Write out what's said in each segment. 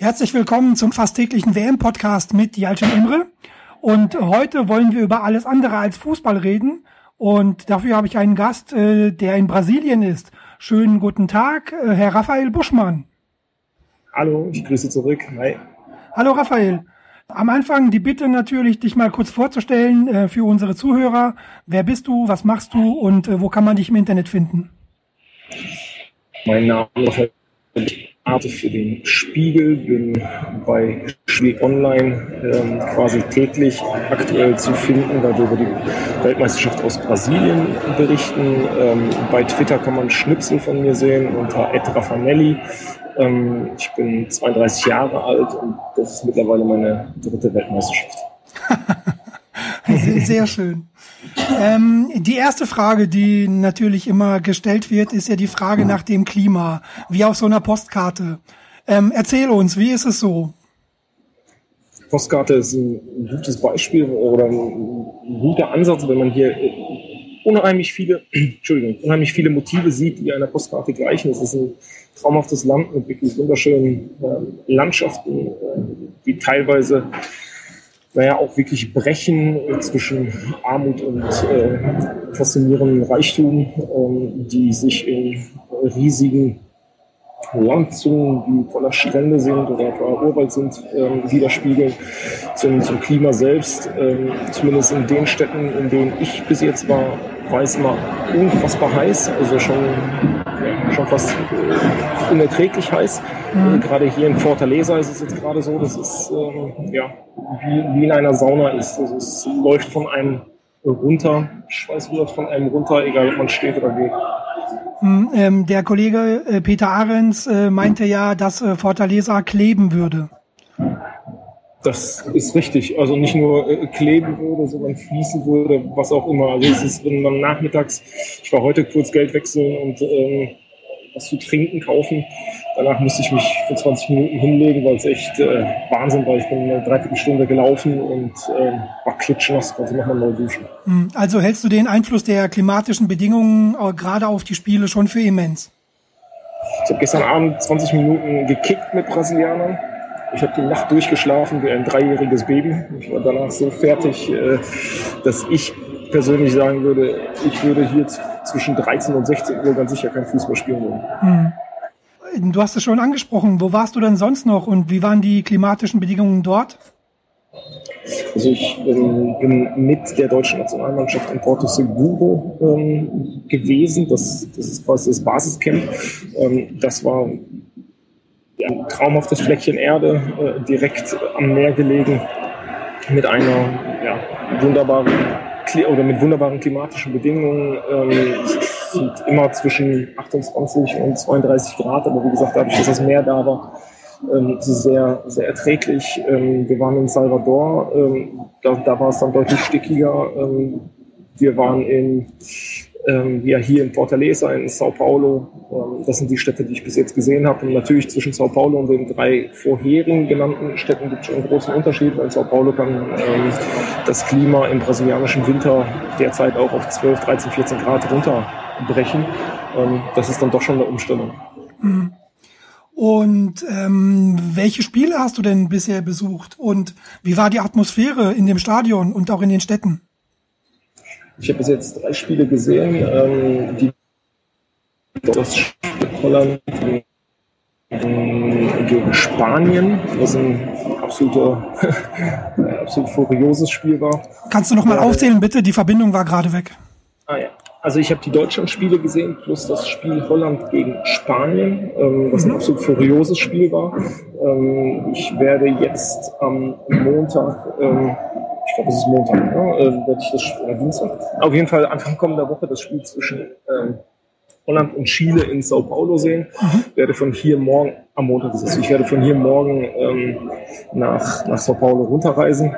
Herzlich willkommen zum fast täglichen WM-Podcast mit Jalcin Imre. Und heute wollen wir über alles andere als Fußball reden. Und dafür habe ich einen Gast, äh, der in Brasilien ist. Schönen guten Tag, äh, Herr Raphael Buschmann. Hallo, ich grüße zurück. Hi. Hallo Raphael. Am Anfang die Bitte natürlich, dich mal kurz vorzustellen äh, für unsere Zuhörer. Wer bist du, was machst du und äh, wo kann man dich im Internet finden? Mein Name ist Arte für den Spiegel, bin bei Spiegel Online ähm, quasi täglich aktuell zu finden, weil wir über die Weltmeisterschaft aus Brasilien berichten. Ähm, bei Twitter kann man Schnipsel von mir sehen unter Raffanelli. Ähm, ich bin 32 Jahre alt und das ist mittlerweile meine dritte Weltmeisterschaft. Sehr schön. Ähm, die erste Frage, die natürlich immer gestellt wird, ist ja die Frage nach dem Klima, wie auf so einer Postkarte. Ähm, erzähl uns, wie ist es so? Postkarte ist ein gutes Beispiel oder ein guter Ansatz, wenn man hier unheimlich viele, Entschuldigung, unheimlich viele Motive sieht, die einer Postkarte gleichen. Es ist ein traumhaftes Land mit wirklich wunderschönen äh, Landschaften, äh, die teilweise naja, auch wirklich brechen zwischen Armut und äh, faszinierendem Reichtum, ähm, die sich in riesigen Landzungen, die voller Strände sind oder voller Urwald sind, ähm, widerspiegeln. Zum, zum Klima selbst, ähm, zumindest in den Städten, in denen ich bis jetzt war, war es immer unfassbar heiß, also schon, schon fast äh, unerträglich heiß. Mhm. Gerade hier in Fortaleza ist es jetzt gerade so, dass es ähm, ja, wie, wie in einer Sauna ist. Also es läuft von einem runter, Schweiß rührt von einem runter, egal ob man steht oder geht. Hm, ähm, der Kollege äh, Peter Ahrens äh, meinte ja, dass äh, Fortaleza kleben würde. Das ist richtig. Also nicht nur äh, kleben würde, sondern fließen würde, was auch immer. Also es ist, wenn man nachmittags, ich war heute kurz Geld wechseln und ähm, was zu trinken kaufen. Danach musste ich mich für 20 Minuten hinlegen, weil es echt äh, Wahnsinn war. Ich bin eine Dreiviertelstunde gelaufen und äh, war klitschnass, konnte nochmal neu duschen. Hm, also hältst du den Einfluss der klimatischen Bedingungen äh, gerade auf die Spiele schon für immens? Ich habe gestern Abend 20 Minuten gekickt mit Brasilianern. Ich habe die Nacht durchgeschlafen wie ein dreijähriges Baby. Ich war danach so fertig, äh, dass ich persönlich sagen würde, ich würde hier zwischen 13 und 16 Uhr ganz sicher kein Fußball spielen wollen. Hm. Du hast es schon angesprochen. Wo warst du denn sonst noch und wie waren die klimatischen Bedingungen dort? Also ich ähm, bin mit der deutschen Nationalmannschaft in Porto Seguro ähm, gewesen. Das, das ist quasi das Basiscamp. Ähm, das war ein traumhaftes Fleckchen Erde, äh, direkt am Meer gelegen, mit einer ja, wunderbaren oder mit wunderbaren klimatischen Bedingungen. Ähm, es sind immer zwischen 28 und 32 Grad, aber wie gesagt, dadurch, dass das Meer da war, ähm, sehr, sehr erträglich. Ähm, wir waren in Salvador, ähm, da, da war es dann deutlich stickiger. Ähm, wir waren in ähm, ja, hier in Fortaleza, in Sao Paulo. Ähm, das sind die Städte, die ich bis jetzt gesehen habe. Und natürlich zwischen Sao Paulo und den drei vorherigen genannten Städten gibt es schon einen großen Unterschied, weil Sao Paulo kann ähm, das Klima im brasilianischen Winter derzeit auch auf 12, 13, 14 Grad runterbrechen. Ähm, das ist dann doch schon eine Umstellung. Mhm. Und ähm, welche Spiele hast du denn bisher besucht? Und wie war die Atmosphäre in dem Stadion und auch in den Städten? Ich habe bis jetzt drei Spiele gesehen, ähm, die das Spiel Holland gegen Spanien, was ein absoluter, absolut furioses Spiel war. Kannst du noch mal äh, aufzählen, bitte? Die Verbindung war gerade weg. Ah ja. Also ich habe die Deutschland-Spiele gesehen, plus das Spiel Holland gegen Spanien, ähm, was ein mhm. absolut furioses Spiel war. Ähm, ich werde jetzt am Montag ähm, glaube, es ist Montag, ne? äh, werde ich das oder Dienstag. Auf jeden Fall Anfang kommender Woche das Spiel zwischen ähm, Holland und Chile in Sao Paulo sehen. Mhm. Werde von hier morgen, am Montag ist es, ich werde von hier morgen ähm, nach, nach Sao Paulo runterreisen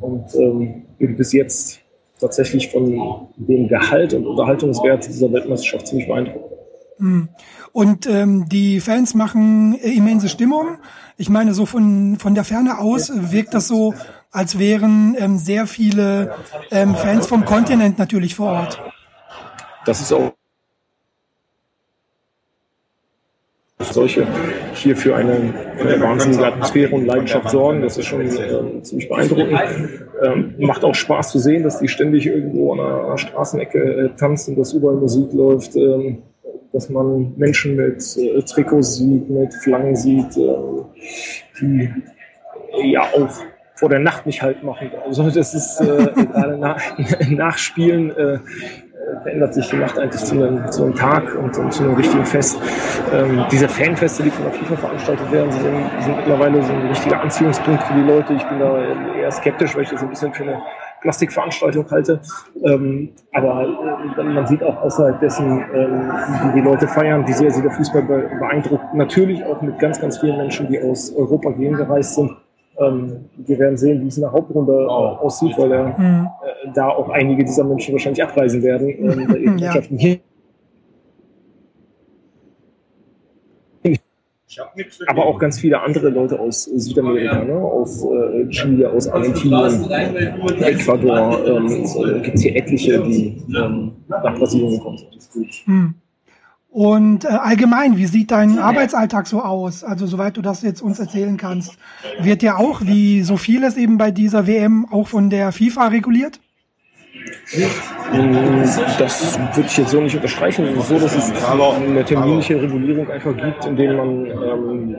und ähm, bin bis jetzt tatsächlich von dem Gehalt und Unterhaltungswert dieser Weltmeisterschaft ziemlich beeindruckt. Mhm. Und ähm, die Fans machen immense Stimmung. Ich meine, so von, von der Ferne aus wirkt das so, als wären ähm, sehr viele ähm, Fans vom Kontinent natürlich vor Ort. Das ist auch solche hier für eine, eine wahnsinnige Atmosphäre und Leidenschaft sorgen. Das ist schon äh, ziemlich beeindruckend. Ähm, macht auch Spaß zu sehen, dass die ständig irgendwo an einer, Straßenecke äh, tanzen, dass überall Musik läuft. Ähm, dass man Menschen mit äh, Trikots sieht, mit Flaggen sieht, äh, die ja auch vor der Nacht nicht halt machen. Also das ist äh, gerade nach, Nachspielen äh, verändert sich die Nacht eigentlich zu einem, zu einem Tag und, und zu einem richtigen Fest. Ähm, diese Fanfeste, die von der FIFA veranstaltet werden, sind, sind mittlerweile so ein richtiger Anziehungspunkt für die Leute. Ich bin da eher skeptisch, weil ich das ein bisschen für eine Plastikveranstaltung halte. Ähm, aber äh, man sieht auch außerhalb dessen, ähm, wie die Leute feiern, wie sehr sie der Fußball beeindruckt. Natürlich auch mit ganz, ganz vielen Menschen, die aus Europa gehen gereist sind. Ähm, wir werden sehen, wie es in der Hauptrunde äh, aussieht, weil äh, mhm. äh, da auch einige dieser Menschen wahrscheinlich abreisen werden. Ähm, ja. hier aber auch ganz viele andere Leute aus Südamerika, ne? aus äh, Chile, aus Argentinien, Ecuador. Ähm, so, Gibt es hier etliche, die ähm, nach Brasilien kommen. Hm. Und äh, allgemein, wie sieht dein Arbeitsalltag so aus? Also soweit du das jetzt uns erzählen kannst, wird ja auch, wie so vieles eben bei dieser WM, auch von der FIFA reguliert? Das würde ich jetzt so nicht unterstreichen. Es ist so, dass es eine terminliche Regulierung einfach gibt, indem man ähm,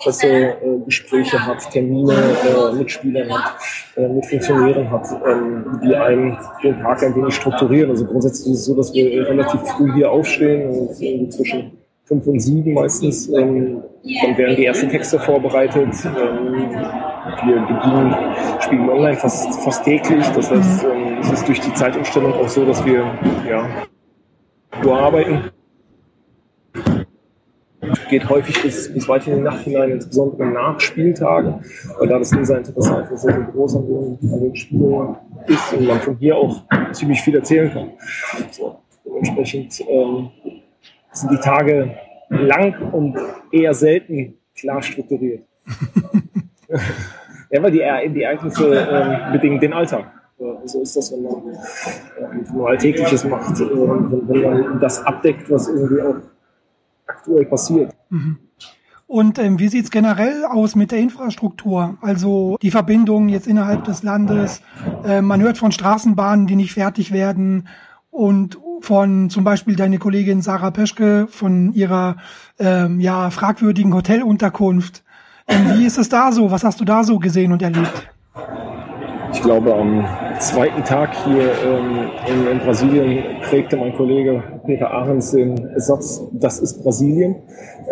Pressegespräche hat, Termine äh, mit Spielern hat, äh, mit Funktionären hat, ähm, die einen den Tag ein wenig strukturieren. Also grundsätzlich ist es so, dass wir relativ früh hier aufstehen und irgendwie zwischen fünf und sieben meistens. Ähm, dann werden die ersten Texte vorbereitet. Ähm, wir bedienen Spielen online fast, fast täglich. Das heißt, ähm, es ist durch die Zeitumstellung auch so, dass wir ja, nur arbeiten. Geht häufig bis, bis weit in die Nacht hinein, insbesondere nach Spieltagen, weil da das Leserinteresse einfach sehr, sehr groß an den, an den Spielen ist und man von hier auch ziemlich viel erzählen kann. So, dementsprechend ähm, sind die Tage lang und eher selten klar strukturiert. ja, weil die, die Ereignisse äh, bedingen den Alltag. So ist das, wenn man, äh, wenn man Alltägliches macht, äh, wenn man das abdeckt, was irgendwie auch aktuell passiert. Mhm. Und ähm, wie sieht's generell aus mit der Infrastruktur? Also die Verbindungen jetzt innerhalb des Landes. Äh, man hört von Straßenbahnen, die nicht fertig werden und von zum Beispiel deine Kollegin Sarah Peschke von ihrer ähm, ja fragwürdigen Hotelunterkunft. Ähm, wie ist es da so? Was hast du da so gesehen und erlebt? Ich glaube, am zweiten Tag hier ähm, in, in, Brasilien prägte mein Kollege Peter Ahrens den Satz, das ist Brasilien.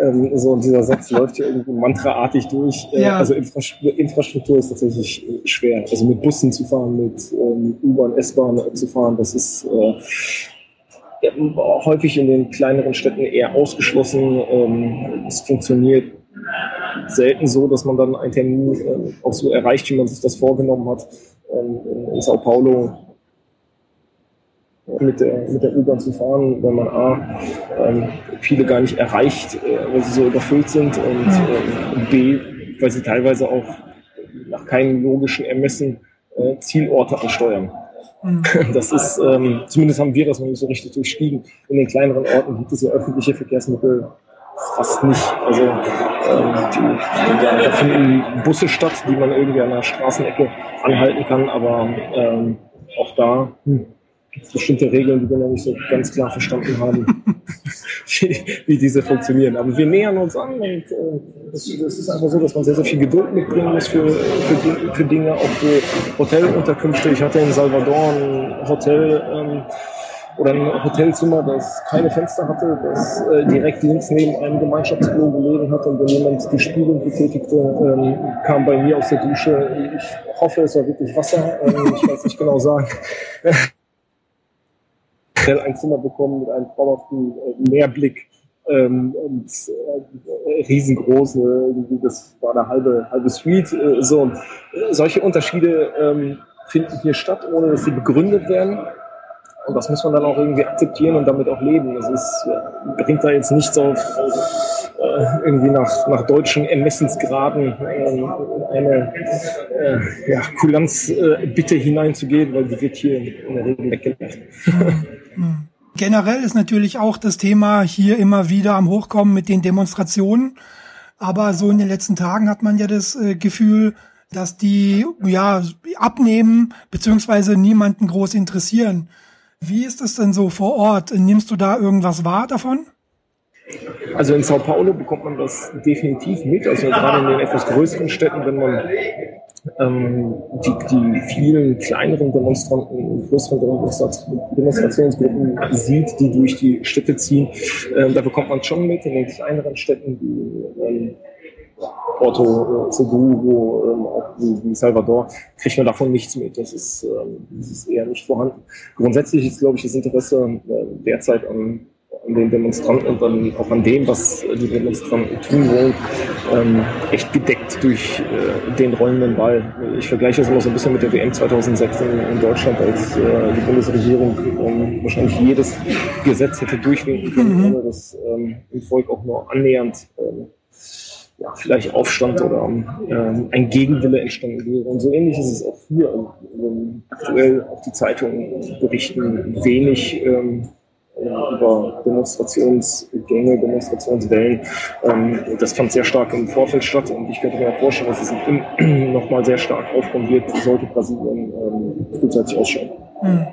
Ähm, so, und dieser Satz läuft hier irgendwie mantraartig durch. Äh, ja. Also Infrastruktur, ist tatsächlich äh, schwer. Also mit Bussen zu fahren, mit ähm, U-Bahn, S-Bahn zu fahren, das ist äh, häufig in den kleineren Städten eher ausgeschlossen. Ähm, es funktioniert selten so, dass man dann einen Termin äh, auch so erreicht, wie man sich das vorgenommen hat. Ähm, in Sao Paulo mit der, mit der U-Bahn zu fahren, wenn man A, ähm, viele gar nicht erreicht, äh, weil sie so überfüllt sind und äh, B, weil sie teilweise auch nach keinem logischen Ermessen äh, Zielorte ansteuern. Mhm. Das ist, ähm, zumindest haben wir das noch nicht so richtig durchstiegen. In den kleineren Orten gibt es ja öffentliche Verkehrsmittel fast nicht. Also ähm, die, da, finden Busse statt, die man irgendwie an der Straßenecke anhalten kann, aber ähm, auch da hm, gibt es bestimmte Regeln, die wir noch nicht so ganz klar verstanden haben, wie, wie, diese funktionieren. Aber wir nähern uns an und äh, es, ist einfach so, dass man sehr, sehr viel Geduld mitbringen muss für, für, für Dinge, auch für Hotelunterkünfte. Ich hatte in Salvador ein Hotel, ähm, oder ein Hotelzimmer, das keine Fenster hatte, das äh, direkt links neben einem Gemeinschaftsklo gelegen hat und wenn jemand die Spülung betätigte, ähm, kam bei mir aus der Dusche. Ich hoffe, es war wirklich Wasser, ähm, ich weiß nicht genau sagen. ein Zimmer bekommen mit einem traumhaften äh, Meerblick ähm, und äh, riesengroß, ne, das war eine halbe, halbe Suite. Äh, so. Äh, solche Unterschiede ähm, finden hier statt, ohne dass sie begründet werden. Und das muss man dann auch irgendwie akzeptieren und damit auch leben. Das ist, bringt da jetzt nichts auf äh, irgendwie nach, nach deutschen Ermessensgraden äh, eine äh, ja, Kulanzbitte äh, hineinzugehen, weil die wird hier in der Regel weggelassen. Generell ist natürlich auch das Thema hier immer wieder am Hochkommen mit den Demonstrationen. Aber so in den letzten Tagen hat man ja das äh, Gefühl, dass die ja abnehmen beziehungsweise niemanden groß interessieren. Wie ist es denn so vor Ort? Nimmst du da irgendwas wahr davon? Also in Sao Paulo bekommt man das definitiv mit. Also gerade in den etwas größeren Städten, wenn man ähm, die, die vielen kleineren Demonstranten, größeren Demonstrationsgruppen sieht, die durch die Städte ziehen, ähm, da bekommt man schon mit. In den kleineren Städten wie ähm, Porto, äh, Cebu, ähm, auch wie, wie Salvador, kriegt man davon nichts mit. Das ist, ähm, das ist eher nicht vorhanden. Grundsätzlich ist, glaube ich, das Interesse äh, derzeit an an den Demonstranten und dann auch an dem, was die Demonstranten tun wollen, ähm, echt gedeckt durch äh, den rollenden Ball. Ich vergleiche das immer so ein bisschen mit der WM 2006 in, in Deutschland, als äh, die Bundesregierung ähm, wahrscheinlich jedes Gesetz hätte durchwinken können, mhm. ohne dass ähm, im Volk auch nur annähernd ähm, ja, vielleicht Aufstand oder ähm, ein Gegenwille entstanden wäre. Und so ähnlich ist es auch hier. Ähm, aktuell auch die Zeitungen berichten wenig ähm, über Demonstrationsgänge, Demonstrationswellen. Ähm, das fand sehr stark im Vorfeld statt und ich könnte mir vorstellen, dass es nochmal sehr stark aufkommen wird, sollte Brasilien ähm, frühzeitig ausschauen. Hm.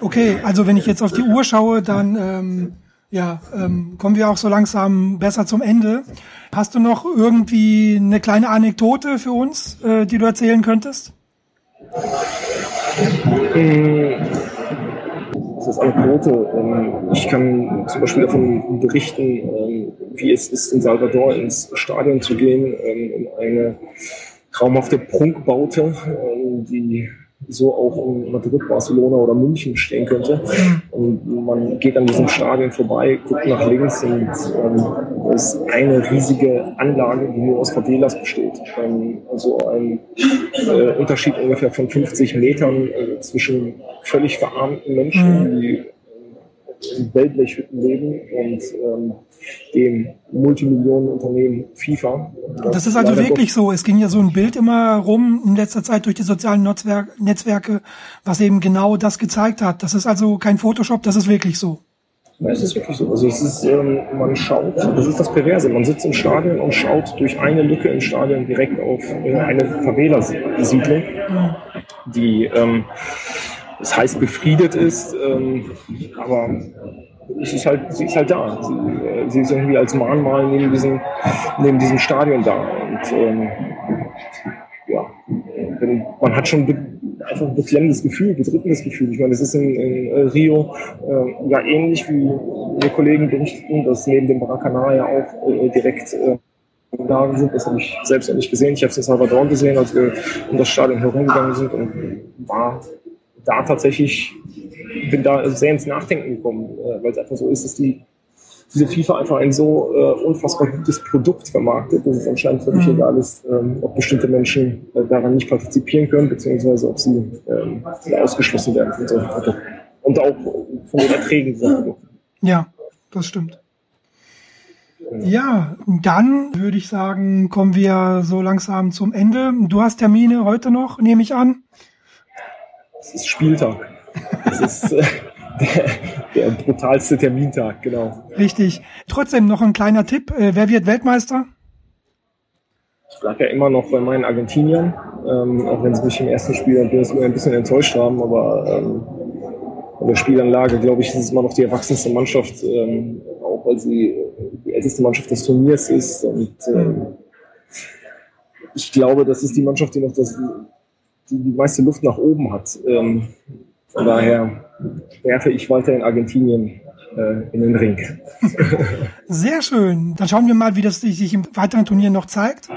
Okay, also wenn ich jetzt auf die Uhr schaue, dann ähm, ja, ähm, kommen wir auch so langsam besser zum Ende. Hast du noch irgendwie eine kleine Anekdote für uns, äh, die du erzählen könntest? Das ist Anekdote. Ähm, ich kann zum Beispiel davon berichten, ähm, wie es ist, in Salvador ins Stadion zu gehen, ähm, in eine traumhafte Prunkbaute, die so auch in Madrid, Barcelona oder München stehen könnte. Und man geht an diesem Stadion vorbei, guckt nach links und ähm, es ist eine riesige Anlage, die nur aus Favelas besteht. Ähm, also ein äh, Unterschied ungefähr von 50 Metern äh, zwischen völlig verarmten Menschen, mhm. die Wellblechhütten leben und ähm, dem Multimillionenunternehmen FIFA. Das, das ist also wirklich so. Es ging ja so ein Bild immer rum in letzter Zeit durch die sozialen Netzwerk Netzwerke, was eben genau das gezeigt hat. Das ist also kein Photoshop, das ist wirklich so. Ja, es ist wirklich so. Also es ist, ähm, man schaut, das ist das Perverse. Man sitzt im Stadion und schaut durch eine Lücke im Stadion direkt auf eine Favela-Siedlung, die ähm, das heißt befriedet ist, ähm, aber es ist halt, sie ist halt da. Sie, äh, sie ist irgendwie als Mahnmal neben diesem, neben diesem Stadion da. Und ähm, ja, man hat schon einfach ein beklemmendes Gefühl, bedrückendes Gefühl. Ich meine, es ist in, in Rio äh, ja ähnlich wie wir Kollegen berichten, dass neben dem Baracana ja auch äh, direkt äh, Lagen sind. Das habe ich selbst noch nicht gesehen. Ich habe es in Salvador gesehen, als wir um das Stadion herumgegangen sind und war da tatsächlich, bin da sehr ins Nachdenken gekommen, äh, weil es einfach so ist, dass die, diese FIFA einfach ein so äh, unfassbar gutes Produkt vermarktet, dass es anscheinend völlig mhm. egal ist, ähm, ob bestimmte Menschen äh, daran nicht partizipieren können, beziehungsweise ob sie ähm, ausgeschlossen werden von solchen Produkten. Und auch von den Erträgen dieser Produkte. Ja, das stimmt. Ja, dann würde ich sagen, kommen wir so langsam zum Ende. Du hast Termine heute noch, nehme ich an. Es ist Spieltag. Es ist äh, der, der, brutalste Termintag, genau. Richtig. Trotzdem noch ein kleiner Tipp. Äh, wer wird Weltmeister? Ich bleibe ja immer noch bei meinen Argentiniern, ähm, auch wenn sie mich im ersten Spiel ein bisschen enttäuscht haben, aber ähm, von der Spielanlage, glaube ich, ist es immer noch die erwachsenste Mannschaft, ähm, auch weil sie die älteste Mannschaft des Turniers ist. Und ähm, ich glaube, das ist die Mannschaft, die noch das die, die meiste Luft nach oben hat. Ähm, von daher werfe ich weiter in Argentinien äh, in den Ring. Sehr schön. Dann schauen wir mal, wie das sich im weiteren Turnier noch zeigt.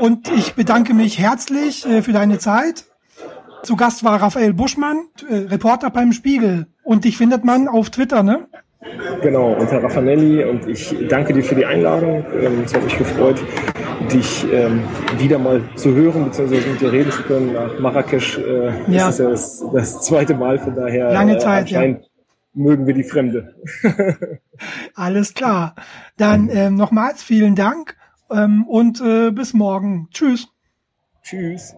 Und ich bedanke mich herzlich äh, für deine Zeit. Zu Gast war Raphael Buschmann, äh, Reporter beim Spiegel. Und dich findet man auf Twitter, ne? Genau, unter Raffanelli und ich danke dir für die Einladung. Ähm, es hat mich gefreut, dich ähm, wieder mal zu hören bzw. mit dir reden zu können. Nach Marrakesch äh, ja. ist das ja das, das, zweite Mal, von daher Lange äh, Zeit, äh, ja. mögen wir die Fremde. Alles klar. Dann ähm, nochmals vielen Dank ähm, und äh, bis morgen. Tschüss. Tschüss.